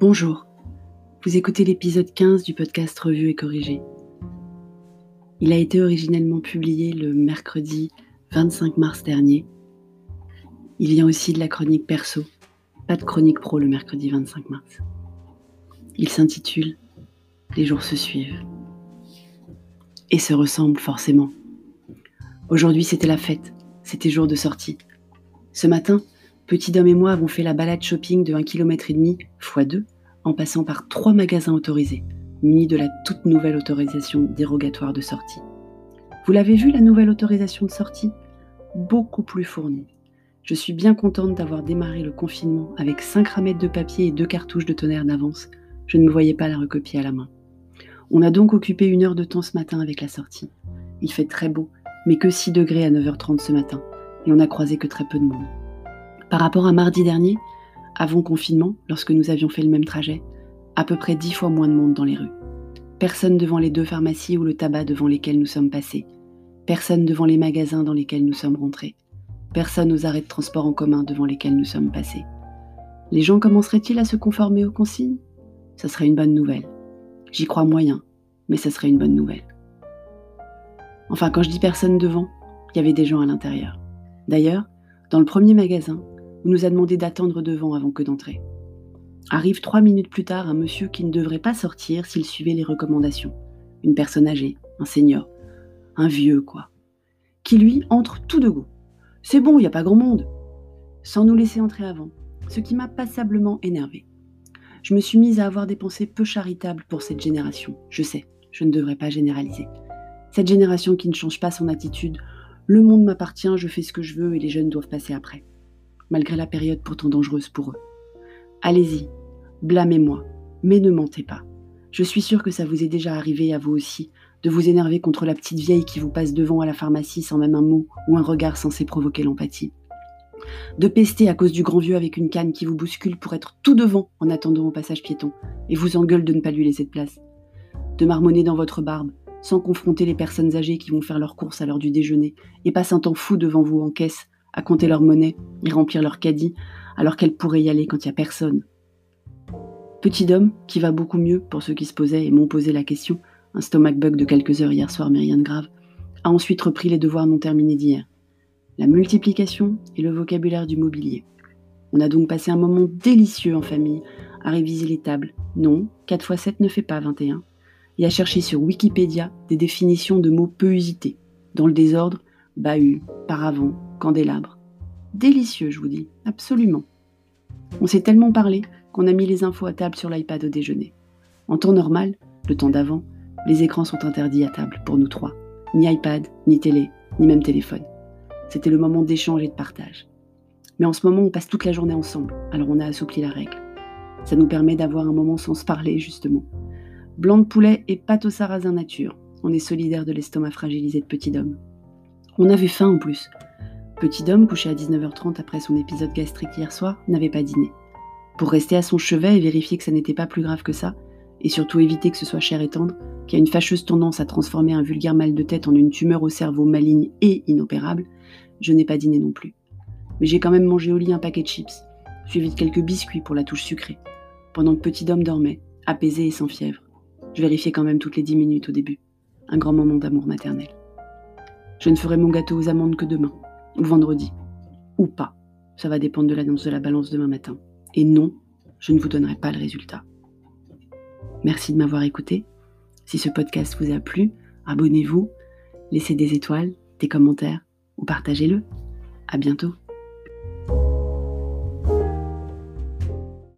Bonjour, vous écoutez l'épisode 15 du podcast Revue et Corrigé. Il a été originellement publié le mercredi 25 mars dernier. Il vient aussi de la chronique perso, pas de chronique pro le mercredi 25 mars. Il s'intitule Les jours se suivent. Et se ressemblent forcément. Aujourd'hui c'était la fête, c'était jour de sortie. Ce matin, Petit Dom et moi avons fait la balade shopping de 1,5 km x 2 en passant par trois magasins autorisés, munis de la toute nouvelle autorisation dérogatoire de sortie. Vous l'avez vu, la nouvelle autorisation de sortie? Beaucoup plus fournie. Je suis bien contente d'avoir démarré le confinement avec 5 ramettes de papier et deux cartouches de tonnerre d'avance. Je ne me voyais pas la recopier à la main. On a donc occupé une heure de temps ce matin avec la sortie. Il fait très beau, mais que 6 degrés à 9h30 ce matin, et on n'a croisé que très peu de monde. Par rapport à mardi dernier, avant confinement, lorsque nous avions fait le même trajet, à peu près dix fois moins de monde dans les rues. Personne devant les deux pharmacies ou le tabac devant lesquels nous sommes passés. Personne devant les magasins dans lesquels nous sommes rentrés. Personne aux arrêts de transport en commun devant lesquels nous sommes passés. Les gens commenceraient-ils à se conformer aux consignes? Ce serait une bonne nouvelle. J'y crois moyen, mais ce serait une bonne nouvelle. Enfin, quand je dis personne devant, il y avait des gens à l'intérieur. D'ailleurs, dans le premier magasin, on nous a demandé d'attendre devant avant que d'entrer. Arrive trois minutes plus tard un monsieur qui ne devrait pas sortir s'il suivait les recommandations. Une personne âgée, un senior, un vieux quoi, qui lui entre tout de go. C'est bon, il n'y a pas grand monde. Sans nous laisser entrer avant, ce qui m'a passablement énervé. Je me suis mise à avoir des pensées peu charitables pour cette génération. Je sais, je ne devrais pas généraliser. Cette génération qui ne change pas son attitude, le monde m'appartient, je fais ce que je veux et les jeunes doivent passer après malgré la période pourtant dangereuse pour eux. Allez-y, blâmez-moi, mais ne mentez pas. Je suis sûre que ça vous est déjà arrivé à vous aussi, de vous énerver contre la petite vieille qui vous passe devant à la pharmacie sans même un mot ou un regard censé provoquer l'empathie. De pester à cause du grand vieux avec une canne qui vous bouscule pour être tout devant en attendant au passage piéton et vous engueule de ne pas lui laisser de place. De marmonner dans votre barbe, sans confronter les personnes âgées qui vont faire leurs courses à l'heure du déjeuner et passent un temps fou devant vous en caisse à compter leur monnaie et remplir leur caddie, alors qu'elles pourraient y aller quand il n'y a personne. Petit homme, qui va beaucoup mieux pour ceux qui se posaient et m'ont posé la question, un stomach bug de quelques heures hier soir mais rien de grave, a ensuite repris les devoirs non terminés d'hier. La multiplication et le vocabulaire du mobilier. On a donc passé un moment délicieux en famille à réviser les tables. Non, 4 x 7 ne fait pas 21. Et à chercher sur Wikipédia des définitions de mots peu usités. Dans le désordre, bahut, paravent, candélabre. Délicieux, je vous dis, absolument. On s'est tellement parlé qu'on a mis les infos à table sur l'iPad au déjeuner. En temps normal, le temps d'avant, les écrans sont interdits à table pour nous trois. Ni iPad, ni télé, ni même téléphone. C'était le moment d'échange et de partage. Mais en ce moment, on passe toute la journée ensemble, alors on a assoupli la règle. Ça nous permet d'avoir un moment sans se parler, justement. Blanc de poulet et pâte au sarrasin nature. On est solidaire de l'estomac fragilisé de petit homme. On avait faim en plus. Petit homme, couché à 19h30 après son épisode gastrique hier soir, n'avait pas dîné. Pour rester à son chevet et vérifier que ça n'était pas plus grave que ça, et surtout éviter que ce soit cher et tendre, qui a une fâcheuse tendance à transformer un vulgaire mal de tête en une tumeur au cerveau maligne et inopérable, je n'ai pas dîné non plus. Mais j'ai quand même mangé au lit un paquet de chips, suivi de quelques biscuits pour la touche sucrée, pendant que petit homme dormait, apaisé et sans fièvre. Je vérifiais quand même toutes les dix minutes au début. Un grand moment d'amour maternel. Je ne ferai mon gâteau aux amandes que demain, vendredi, ou pas. Ça va dépendre de l'annonce de la balance demain matin. Et non, je ne vous donnerai pas le résultat. Merci de m'avoir écouté. Si ce podcast vous a plu, abonnez-vous, laissez des étoiles, des commentaires ou partagez-le. À bientôt.